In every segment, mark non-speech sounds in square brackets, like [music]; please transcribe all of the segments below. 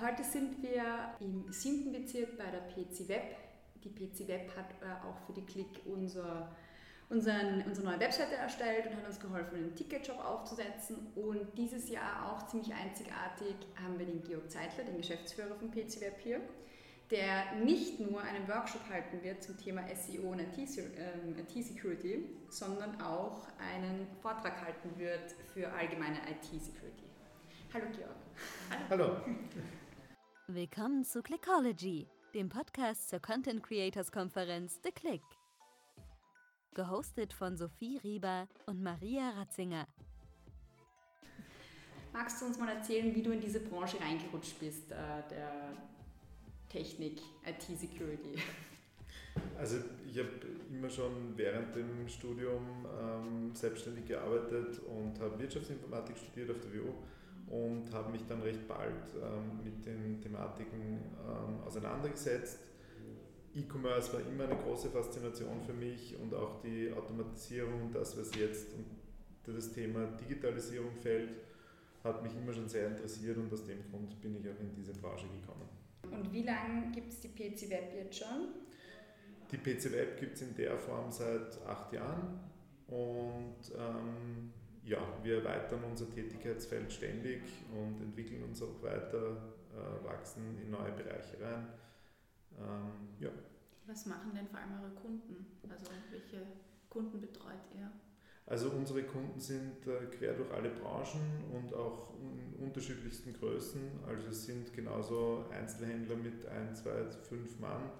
heute sind wir im siebten Bezirk bei der PC Web. Die PC Web hat äh, auch für die Klick unser, unseren, unsere neue Webseite erstellt und hat uns geholfen, einen Ticketshop aufzusetzen. Und dieses Jahr auch ziemlich einzigartig haben wir den Georg Zeitler, den Geschäftsführer von PC Web hier der nicht nur einen Workshop halten wird zum Thema SEO und IT-Security, ähm, sondern auch einen Vortrag halten wird für allgemeine IT-Security. Hallo Georg. Hallo. Hallo. [laughs] Willkommen zu Clickology, dem Podcast zur Content Creators Konferenz The Click. Gehostet von Sophie Rieber und Maria Ratzinger. Magst du uns mal erzählen, wie du in diese Branche reingerutscht bist, äh, der Technik, IT-Security? Also ich habe immer schon während dem Studium ähm, selbstständig gearbeitet und habe Wirtschaftsinformatik studiert auf der WU und habe mich dann recht bald ähm, mit den Thematiken ähm, auseinandergesetzt. E-Commerce war immer eine große Faszination für mich und auch die Automatisierung das, was jetzt unter das Thema Digitalisierung fällt, hat mich immer schon sehr interessiert und aus dem Grund bin ich auch in diese Branche gekommen. Und wie lange gibt es die PC Web jetzt schon? Die PC Web gibt es in der Form seit acht Jahren und ähm, ja, wir erweitern unser Tätigkeitsfeld ständig und entwickeln uns auch weiter, äh, wachsen in neue Bereiche rein. Ähm, ja. Was machen denn vor allem eure Kunden? Also welche Kunden betreut ihr? Also unsere Kunden sind äh, quer durch alle Branchen und auch in unterschiedlichsten Größen. Also es sind genauso Einzelhändler mit 1, 2, 5 Mann,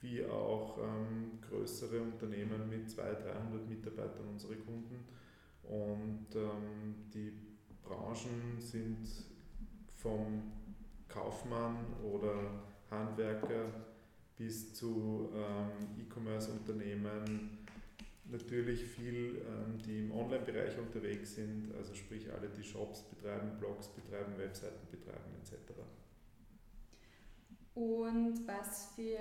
wie auch ähm, größere Unternehmen mit 200, 300 Mitarbeitern unsere Kunden. Und ähm, die Branchen sind vom Kaufmann oder Handwerker bis zu ähm, E-Commerce-Unternehmen, natürlich viel, ähm, die im Online-Bereich unterwegs sind, also sprich alle, die Shops betreiben, Blogs betreiben, Webseiten betreiben etc. Und was für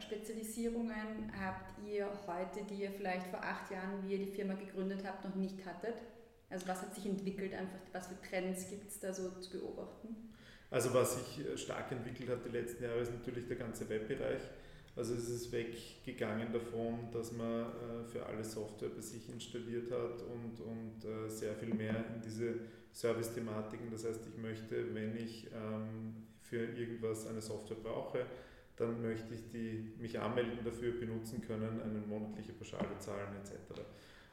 Spezialisierungen habt ihr heute, die ihr vielleicht vor acht Jahren, wie ihr die Firma gegründet habt, noch nicht hattet? Also was hat sich entwickelt, einfach was für Trends gibt es da so zu beobachten? Also was sich stark entwickelt hat die letzten Jahre ist natürlich der ganze Webbereich. Also es ist weggegangen davon, dass man äh, für alle Software bei sich installiert hat und, und äh, sehr viel mehr in diese Service-Thematiken. Das heißt, ich möchte, wenn ich ähm, für irgendwas eine Software brauche, dann möchte ich die, mich anmelden dafür, benutzen können, eine monatliche Pauschale zahlen etc.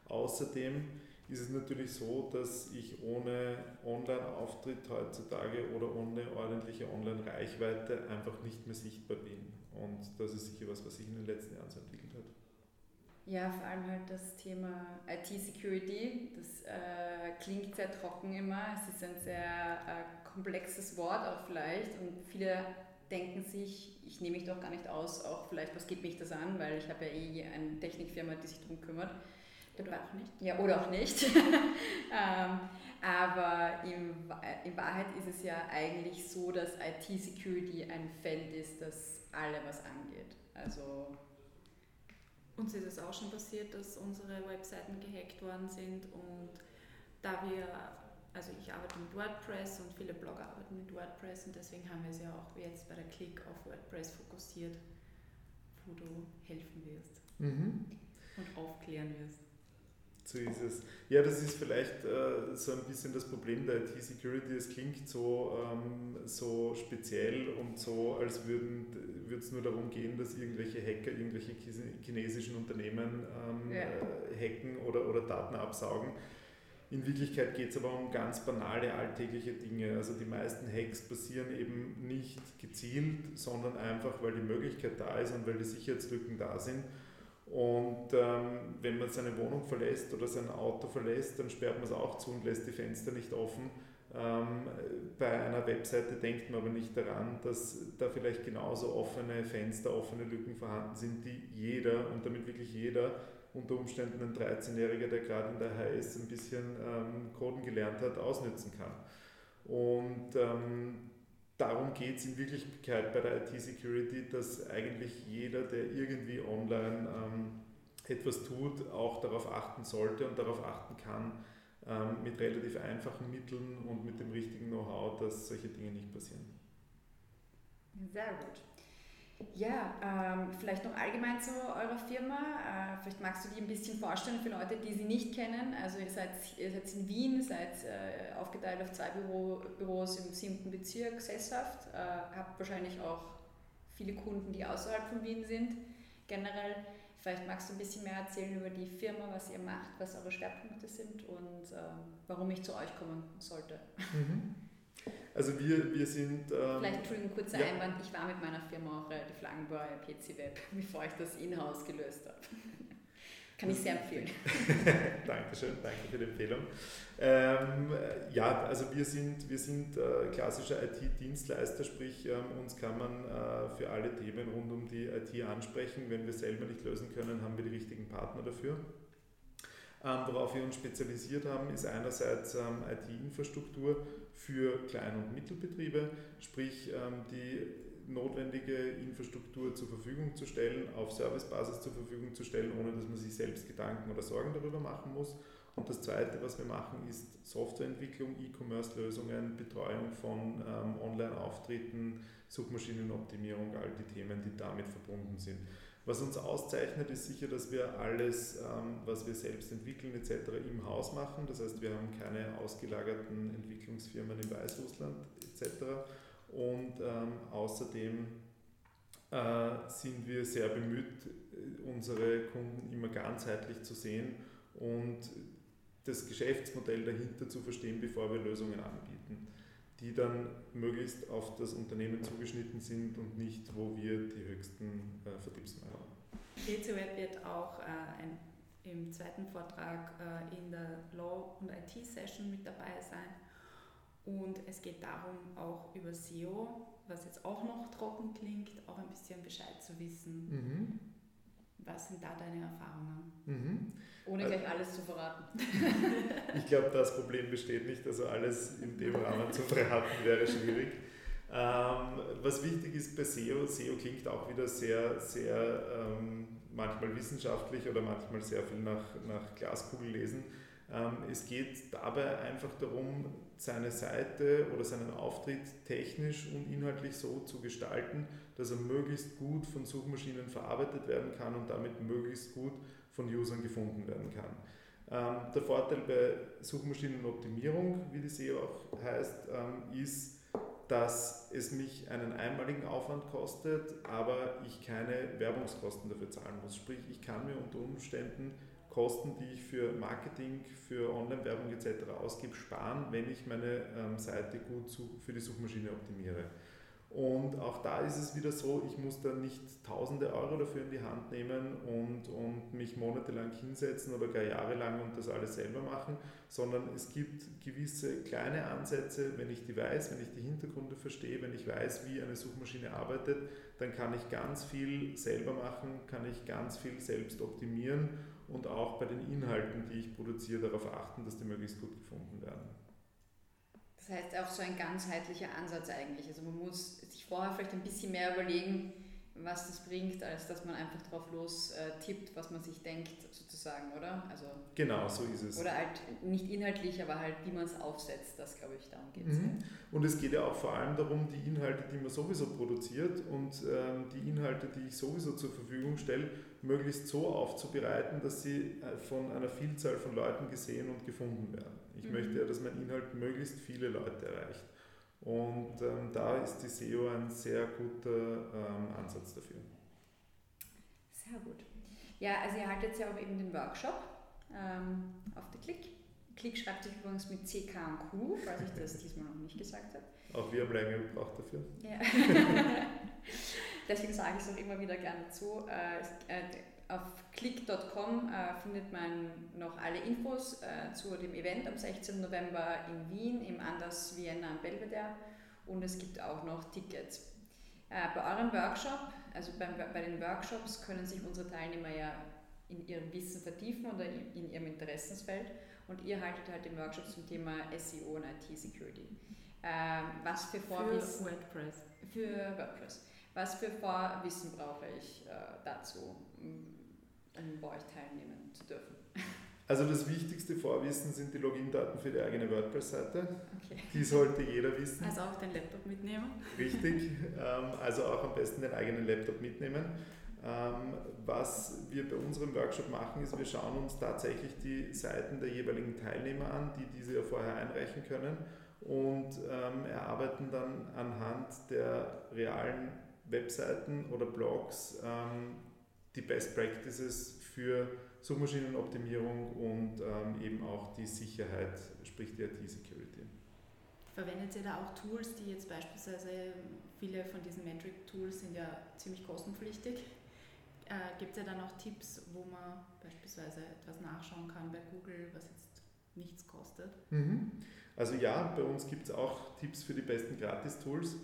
Außerdem ist es natürlich so, dass ich ohne Online-Auftritt heutzutage oder ohne ordentliche Online-Reichweite einfach nicht mehr sichtbar bin. Und das ist sicher was, was sich in den letzten Jahren so entwickelt hat. Ja, vor allem halt das Thema IT-Security. Das äh, klingt sehr trocken immer. Es ist ein sehr äh, komplexes Wort auch vielleicht und viele denken sich, ich nehme mich doch gar nicht aus, auch vielleicht, was geht mich das an, weil ich habe ja eh eine Technikfirma, die sich darum kümmert. Oder auch nicht. Ja, oder auch nicht. [laughs] ähm, aber in, in Wahrheit ist es ja eigentlich so, dass IT-Security ein Feld ist, das alle was angeht. Also uns ist es auch schon passiert, dass unsere Webseiten gehackt worden sind und da wir, also ich arbeite mit WordPress und viele Blogger arbeiten mit WordPress und deswegen haben wir es ja auch jetzt bei der Klick auf WordPress fokussiert, wo du helfen wirst mhm. und aufklären wirst. So ist es. Ja, das ist vielleicht äh, so ein bisschen das Problem der IT-Security. Es klingt so, ähm, so speziell und so, als würde es nur darum gehen, dass irgendwelche Hacker irgendwelche chinesischen Unternehmen ähm, ja. hacken oder, oder Daten absaugen. In Wirklichkeit geht es aber um ganz banale alltägliche Dinge. Also die meisten Hacks passieren eben nicht gezielt, sondern einfach, weil die Möglichkeit da ist und weil die Sicherheitslücken da sind. Und ähm, wenn man seine Wohnung verlässt oder sein Auto verlässt, dann sperrt man es auch zu und lässt die Fenster nicht offen. Ähm, bei einer Webseite denkt man aber nicht daran, dass da vielleicht genauso offene Fenster, offene Lücken vorhanden sind, die jeder und damit wirklich jeder, unter Umständen ein 13-Jähriger, der gerade in der HS ein bisschen ähm, Coden gelernt hat, ausnützen kann. Und ähm, darum geht es in Wirklichkeit bei der IT-Security, dass eigentlich jeder, der irgendwie online ähm, etwas tut, auch darauf achten sollte und darauf achten kann, ähm, mit relativ einfachen Mitteln und mit dem richtigen Know-how, dass solche Dinge nicht passieren. Sehr gut. Ja, ähm, vielleicht noch allgemein zu eurer Firma. Äh, vielleicht magst du die ein bisschen vorstellen für Leute, die sie nicht kennen. Also ihr seid, ihr seid in Wien, seid äh, aufgeteilt auf zwei Büro, Büros im siebten Bezirk sesshaft, äh, habt wahrscheinlich auch viele Kunden, die außerhalb von Wien sind. Generell, vielleicht magst du ein bisschen mehr erzählen über die Firma, was ihr macht, was eure Schwerpunkte sind und ähm, warum ich zu euch kommen sollte. Mhm. Also wir, wir sind... Ähm, Vielleicht, Entschuldigung, kurzer ja. Einwand, ich war mit meiner Firma auch relativ lange bei PC Web, [laughs] bevor ich das in-house gelöst habe. [laughs] Kann ich sehr empfehlen. [laughs] Dankeschön, danke für die Empfehlung. Ähm, ja, also wir sind, wir sind äh, klassischer IT-Dienstleister, sprich ähm, uns kann man äh, für alle Themen rund um die IT ansprechen. Wenn wir selber nicht lösen können, haben wir die richtigen Partner dafür. Ähm, worauf wir uns spezialisiert haben, ist einerseits ähm, IT-Infrastruktur für Klein- und Mittelbetriebe, sprich ähm, die notwendige Infrastruktur zur Verfügung zu stellen, auf Servicebasis zur Verfügung zu stellen, ohne dass man sich selbst Gedanken oder Sorgen darüber machen muss. Und das Zweite, was wir machen, ist Softwareentwicklung, E-Commerce-Lösungen, Betreuung von ähm, Online-Auftritten, Suchmaschinenoptimierung, all die Themen, die damit verbunden sind. Was uns auszeichnet, ist sicher, dass wir alles, ähm, was wir selbst entwickeln etc. im Haus machen. Das heißt, wir haben keine ausgelagerten Entwicklungsfirmen in Weißrussland etc. Und ähm, außerdem äh, sind wir sehr bemüht, unsere Kunden immer ganzheitlich zu sehen und das Geschäftsmodell dahinter zu verstehen, bevor wir Lösungen anbieten die dann möglichst auf das Unternehmen zugeschnitten sind und nicht, wo wir die höchsten äh, Vertriebsmargen haben. GCWeb wird auch äh, ein, im zweiten Vortrag äh, in der Law- und IT-Session mit dabei sein. Und es geht darum, auch über SEO, was jetzt auch noch trocken klingt, auch ein bisschen Bescheid zu wissen. Mhm. Was sind da deine Erfahrungen? Mhm. Ohne äh, gleich alles zu verraten. [laughs] ich glaube, das Problem besteht nicht. Also alles in dem Rahmen zu verraten wäre schwierig. Ähm, was wichtig ist bei SEO, SEO klingt auch wieder sehr, sehr ähm, manchmal wissenschaftlich oder manchmal sehr viel nach, nach Glaskugel lesen. Ähm, es geht dabei einfach darum, seine Seite oder seinen Auftritt technisch und inhaltlich so zu gestalten, dass er möglichst gut von Suchmaschinen verarbeitet werden kann und damit möglichst gut von Usern gefunden werden kann. Ähm, der Vorteil bei Suchmaschinenoptimierung, wie die SEO auch heißt, ähm, ist, dass es mich einen einmaligen Aufwand kostet, aber ich keine Werbungskosten dafür zahlen muss. Sprich, ich kann mir unter Umständen Kosten, die ich für Marketing, für Online-Werbung etc. ausgebe, sparen, wenn ich meine ähm, Seite gut für die Suchmaschine optimiere. Und auch da ist es wieder so, ich muss da nicht tausende Euro dafür in die Hand nehmen und, und mich monatelang hinsetzen oder gar jahrelang und das alles selber machen, sondern es gibt gewisse kleine Ansätze, wenn ich die weiß, wenn ich die Hintergründe verstehe, wenn ich weiß, wie eine Suchmaschine arbeitet, dann kann ich ganz viel selber machen, kann ich ganz viel selbst optimieren und auch bei den Inhalten, die ich produziere, darauf achten, dass die möglichst gut gefunden werden. Das heißt auch so ein ganzheitlicher Ansatz eigentlich. Also man muss sich vorher vielleicht ein bisschen mehr überlegen, was das bringt, als dass man einfach drauf los äh, tippt, was man sich denkt, sozusagen, oder? Also, genau, so ist es. Oder halt nicht inhaltlich, aber halt wie man es aufsetzt, das glaube ich, darum geht es. Mhm. Und es geht ja auch vor allem darum, die Inhalte, die man sowieso produziert und ähm, die Inhalte, die ich sowieso zur Verfügung stelle, möglichst so aufzubereiten, dass sie äh, von einer Vielzahl von Leuten gesehen und gefunden werden. Ich mhm. möchte ja, dass mein Inhalt möglichst viele Leute erreicht. Und ähm, da ist die SEO ein sehr guter ähm, Ansatz dafür. Sehr gut. Ja, also ihr haltet ja auch eben den Workshop ähm, auf der Klick. Klick schreibt sich übrigens mit CK und Q, falls ich das diesmal noch nicht gesagt habe. Auch wir haben lange gebraucht dafür. Ja. [laughs] Deswegen sage ich es auch immer wieder gerne zu. Äh, äh, auf click.com äh, findet man noch alle Infos äh, zu dem Event am 16. November in Wien im Anders Vienna am Belvedere und es gibt auch noch Tickets. Äh, bei eurem Workshop, also bei, bei den Workshops, können sich unsere Teilnehmer ja in ihrem Wissen vertiefen oder in, in ihrem Interessensfeld und ihr haltet halt den Workshop zum Thema SEO und IT-Security. Ähm, was für Vorwissen... Für WordPress. Für WordPress. Was für Vorwissen brauche ich äh, dazu? um bei euch teilnehmen zu dürfen? Also das wichtigste Vorwissen sind die Login-Daten für die eigene WordPress-Seite. Okay. Die sollte jeder wissen. Also auch den Laptop mitnehmen. Richtig, ähm, also auch am besten den eigenen Laptop mitnehmen. Ähm, was wir bei unserem Workshop machen, ist, wir schauen uns tatsächlich die Seiten der jeweiligen Teilnehmer an, die diese ja vorher einreichen können und ähm, erarbeiten dann anhand der realen Webseiten oder Blogs die Best Practices für Suchmaschinenoptimierung und ähm, eben auch die Sicherheit, sprich die IT-Security. Verwendet ihr da auch Tools, die jetzt beispielsweise, viele von diesen Metric-Tools sind ja ziemlich kostenpflichtig. Äh, Gibt es ja dann auch Tipps, wo man beispielsweise etwas nachschauen kann bei Google, was jetzt nichts kostet? Mhm. Also ja, bei uns gibt es auch Tipps für die besten Gratis-Tools.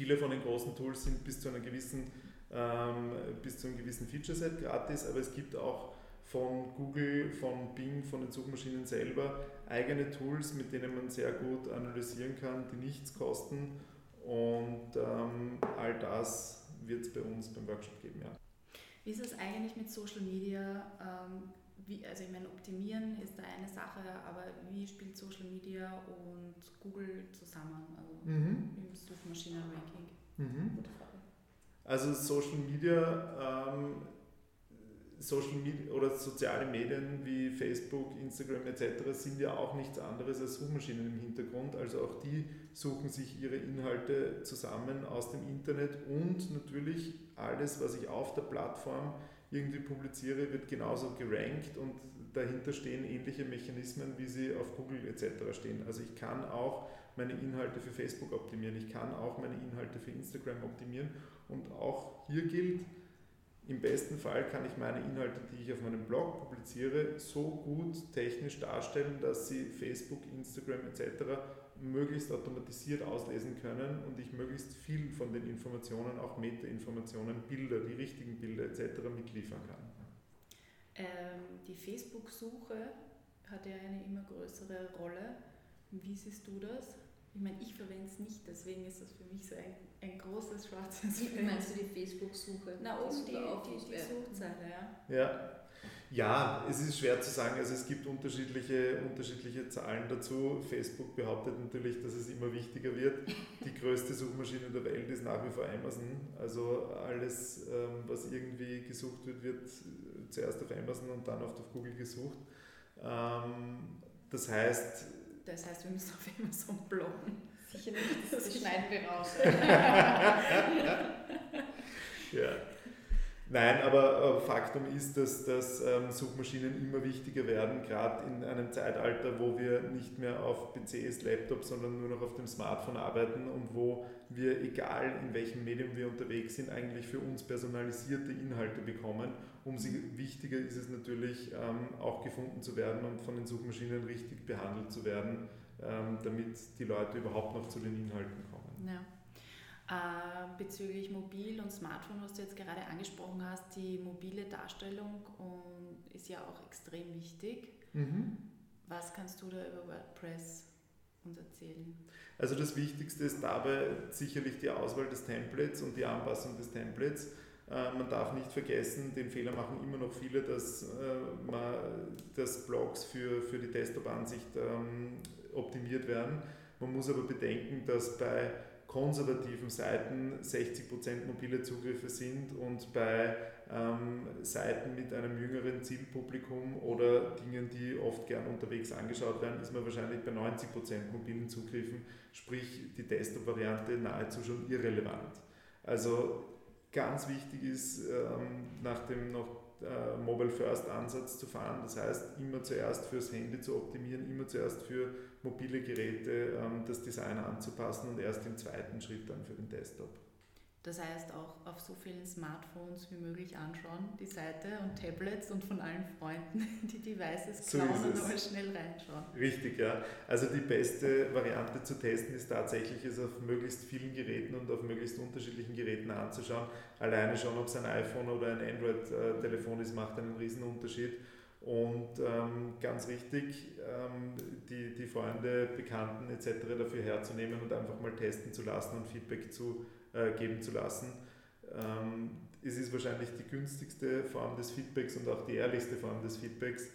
Viele von den großen Tools sind bis zu einer gewissen ähm, bis zu einem gewissen Feature-Set gratis, aber es gibt auch von Google, von Bing, von den Suchmaschinen selber eigene Tools, mit denen man sehr gut analysieren kann, die nichts kosten und ähm, all das wird es bei uns beim Workshop geben. Ja. Wie ist es eigentlich mit Social Media? Ähm, wie, also ich meine, optimieren ist da eine Sache, aber wie spielt Social Media und Google zusammen, also mhm. im Suchmaschinen-Ranking? Mhm. Gute Frage. Also Social Media, ähm, Social Media oder soziale Medien wie Facebook, Instagram etc. sind ja auch nichts anderes als Suchmaschinen im Hintergrund. Also auch die suchen sich ihre Inhalte zusammen aus dem Internet und natürlich alles, was ich auf der Plattform irgendwie publiziere, wird genauso gerankt und dahinter stehen ähnliche Mechanismen, wie sie auf Google etc. stehen. Also ich kann auch meine Inhalte für Facebook optimieren, ich kann auch meine Inhalte für Instagram optimieren und auch hier gilt, im besten Fall kann ich meine Inhalte, die ich auf meinem Blog publiziere, so gut technisch darstellen, dass sie Facebook, Instagram etc. möglichst automatisiert auslesen können und ich möglichst viel von den Informationen, auch Meta-Informationen, Bilder, die richtigen Bilder etc. mitliefern kann. Ähm, die Facebook-Suche hat ja eine immer größere Rolle. Wie siehst du das? Ich meine, ich verwende es nicht, deswegen ist das für mich so ein, ein großes schwarzes Feld. Meinst du die Facebook-Suche? Na, oben die, die, die, die Suchzeile, ja. ja. Ja, es ist schwer zu sagen. Also es gibt unterschiedliche, unterschiedliche Zahlen dazu. Facebook behauptet natürlich, dass es immer wichtiger wird. Die größte Suchmaschine der Welt ist nach wie vor Amazon. Also alles, ähm, was irgendwie gesucht wird, wird zuerst auf Amazon und dann oft auf Google gesucht. Ähm, das heißt, das heißt, wir müssen auf Amazon bloggen. Sicher nicht, das, das schneiden wir raus. [laughs] ja. Nein, aber Faktum ist, dass, dass ähm, Suchmaschinen immer wichtiger werden, gerade in einem Zeitalter, wo wir nicht mehr auf PCs, Laptops, sondern nur noch auf dem Smartphone arbeiten und wo wir, egal in welchem Medium wir unterwegs sind, eigentlich für uns personalisierte Inhalte bekommen. Umso wichtiger ist es natürlich, ähm, auch gefunden zu werden und von den Suchmaschinen richtig behandelt zu werden, ähm, damit die Leute überhaupt noch zu den Inhalten kommen. Ja. Äh, bezüglich Mobil und Smartphone, was du jetzt gerade angesprochen hast, die mobile Darstellung ist ja auch extrem wichtig. Mhm. Was kannst du da über WordPress uns erzählen? Also das Wichtigste ist dabei sicherlich die Auswahl des Templates und die Anpassung des Templates. Äh, man darf nicht vergessen, den Fehler machen immer noch viele, dass, äh, man, dass Blogs für, für die Desktop-Ansicht ähm, optimiert werden. Man muss aber bedenken, dass bei konservativen Seiten 60% mobile Zugriffe sind und bei ähm, Seiten mit einem jüngeren Zielpublikum oder Dingen, die oft gern unterwegs angeschaut werden, ist man wahrscheinlich bei 90% mobilen Zugriffen, sprich die Desktop-Variante nahezu schon irrelevant. Also ganz wichtig ist, ähm, nach dem noch äh, Mobile First Ansatz zu fahren. Das heißt, immer zuerst fürs Handy zu optimieren, immer zuerst für mobile Geräte ähm, das Design anzupassen und erst im zweiten Schritt dann für den Desktop. Das heißt auch auf so vielen Smartphones wie möglich anschauen, die Seite und Tablets und von allen Freunden [laughs] die Devices klauen so und mal schnell reinschauen. Richtig, ja. Also die beste Variante zu testen ist tatsächlich, es auf möglichst vielen Geräten und auf möglichst unterschiedlichen Geräten anzuschauen. Alleine schon, ob es ein iPhone oder ein Android-Telefon ist, macht einen riesen Unterschied. Und ähm, ganz wichtig, ähm, die, die Freunde, Bekannten etc. dafür herzunehmen und einfach mal testen zu lassen und Feedback zu äh, geben zu lassen. Ähm, es ist wahrscheinlich die günstigste Form des Feedbacks und auch die ehrlichste Form des Feedbacks.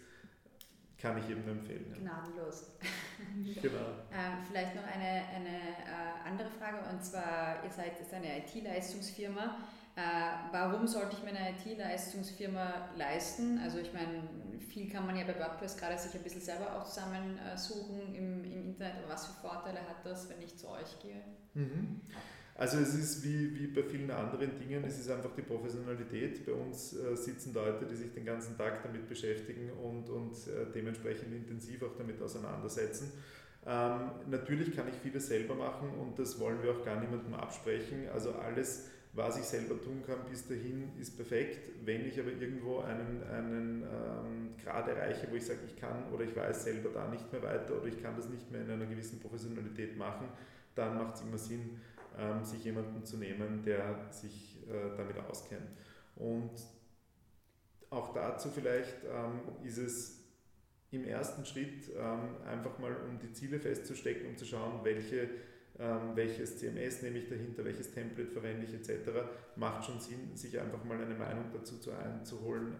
kann ich eben empfehlen. Ja. Gnadenlos. [laughs] genau. Ähm, vielleicht noch eine, eine äh, andere Frage und zwar, ihr seid jetzt eine IT-Leistungsfirma. Äh, warum sollte ich mir eine IT-Leistungsfirma leisten? Also ich meine, viel kann man ja bei WordPress gerade sich ein bisschen selber auch zusammensuchen im, im Internet, aber was für Vorteile hat das, wenn ich zu euch gehe? Mhm. Also es ist wie, wie bei vielen anderen Dingen, es ist einfach die Professionalität. Bei uns äh, sitzen Leute, die sich den ganzen Tag damit beschäftigen und, und äh, dementsprechend intensiv auch damit auseinandersetzen. Ähm, natürlich kann ich vieles selber machen und das wollen wir auch gar niemandem absprechen. Also alles, was ich selber tun kann bis dahin, ist perfekt. Wenn ich aber irgendwo einen, einen ähm, Grad erreiche, wo ich sage, ich kann oder ich weiß selber da nicht mehr weiter oder ich kann das nicht mehr in einer gewissen Professionalität machen, dann macht es immer Sinn, ähm, sich jemanden zu nehmen, der sich äh, damit auskennt. Und auch dazu vielleicht ähm, ist es im ersten Schritt ähm, einfach mal, um die Ziele festzustecken, um zu schauen, welche, welches CMS nehme ich dahinter, welches Template verwende ich etc., macht schon Sinn, sich einfach mal eine Meinung dazu zu einzuholen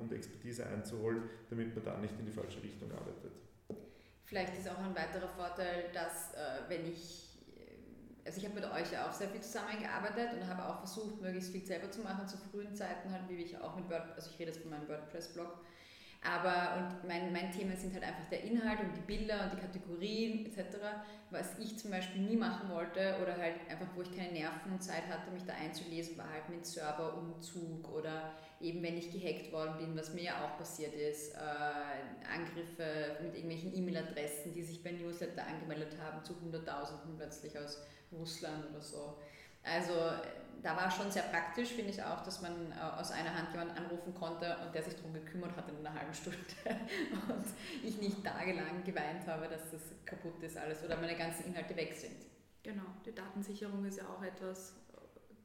und Expertise einzuholen, damit man da nicht in die falsche Richtung arbeitet. Vielleicht ist auch ein weiterer Vorteil, dass äh, wenn ich also ich habe mit euch ja auch sehr viel zusammengearbeitet und habe auch versucht, möglichst viel selber zu machen zu frühen Zeiten, halt, wie ich auch mit WordPress, also ich rede jetzt von meinem WordPress-Blog. Aber und mein, mein Thema sind halt einfach der Inhalt und die Bilder und die Kategorien etc., was ich zum Beispiel nie machen wollte oder halt einfach, wo ich keine Nerven und Zeit hatte, mich da einzulesen, war halt mit Serverumzug oder eben wenn ich gehackt worden bin, was mir ja auch passiert ist, äh, Angriffe mit irgendwelchen E-Mail-Adressen, die sich bei Newsletter angemeldet haben zu Hunderttausenden plötzlich aus Russland oder so. Also da war schon sehr praktisch, finde ich auch, dass man äh, aus einer Hand jemanden anrufen konnte und der sich darum gekümmert hat in einer halben Stunde [laughs] und ich nicht tagelang geweint habe, dass das kaputt ist alles oder meine ganzen Inhalte weg sind. Genau, die Datensicherung ist ja auch etwas,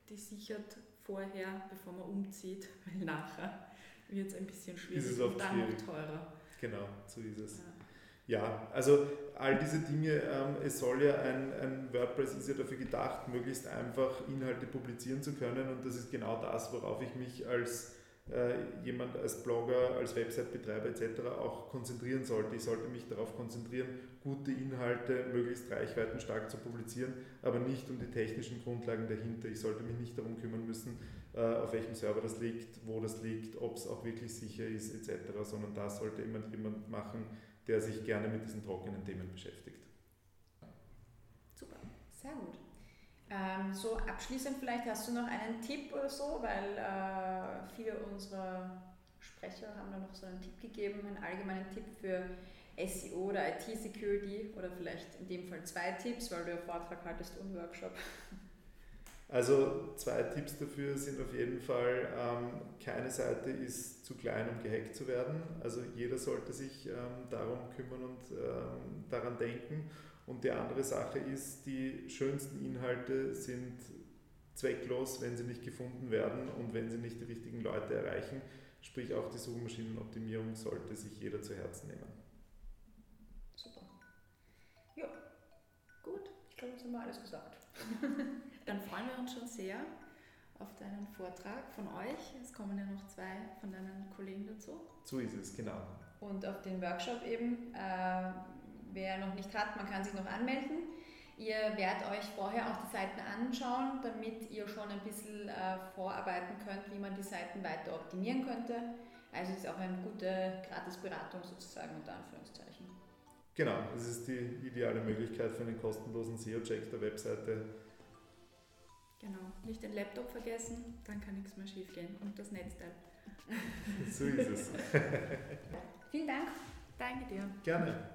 die sichert vorher, bevor man umzieht, weil nachher wird es ein bisschen schwierig und dann noch teurer. Genau, so ist es. Ja. Ja, also all diese Dinge, ähm, es soll ja ein, ein WordPress ist ja dafür gedacht, möglichst einfach Inhalte publizieren zu können und das ist genau das, worauf ich mich als äh, jemand, als Blogger, als Website-Betreiber etc. auch konzentrieren sollte. Ich sollte mich darauf konzentrieren, gute Inhalte möglichst reichweitenstark zu publizieren, aber nicht um die technischen Grundlagen dahinter. Ich sollte mich nicht darum kümmern müssen, äh, auf welchem Server das liegt, wo das liegt, ob es auch wirklich sicher ist etc., sondern das sollte immer jemand machen, der sich gerne mit diesen trockenen Themen beschäftigt. Super, sehr gut. Ähm, so abschließend vielleicht hast du noch einen Tipp oder so, weil äh, viele unserer Sprecher haben da noch so einen Tipp gegeben, einen allgemeinen Tipp für SEO oder IT-Security oder vielleicht in dem Fall zwei Tipps, weil du ja Vortrag haltest und Workshop. Also zwei Tipps dafür sind auf jeden Fall, ähm, keine Seite ist zu klein, um gehackt zu werden. Also jeder sollte sich ähm, darum kümmern und ähm, daran denken. Und die andere Sache ist, die schönsten Inhalte sind zwecklos, wenn sie nicht gefunden werden und wenn sie nicht die richtigen Leute erreichen. Sprich auch die Suchmaschinenoptimierung sollte sich jeder zu Herzen nehmen. Super. Ja, gut. Ich glaube, das haben wir alles gesagt. [laughs] Dann freuen wir uns schon sehr auf deinen Vortrag von euch. Es kommen ja noch zwei von deinen Kollegen dazu. So ist es, genau. Und auf den Workshop eben, äh, wer noch nicht hat, man kann sich noch anmelden. Ihr werdet euch vorher auch die Seiten anschauen, damit ihr schon ein bisschen äh, vorarbeiten könnt, wie man die Seiten weiter optimieren könnte. Also es ist auch eine gute Gratisberatung sozusagen unter Anführungszeichen. Genau, das ist die ideale Möglichkeit für einen kostenlosen SEO-Check der Webseite Genau, nicht den Laptop vergessen, dann kann nichts mehr schief gehen und das Netzteil. [laughs] so ist es. [laughs] Vielen Dank. Danke dir. Gerne.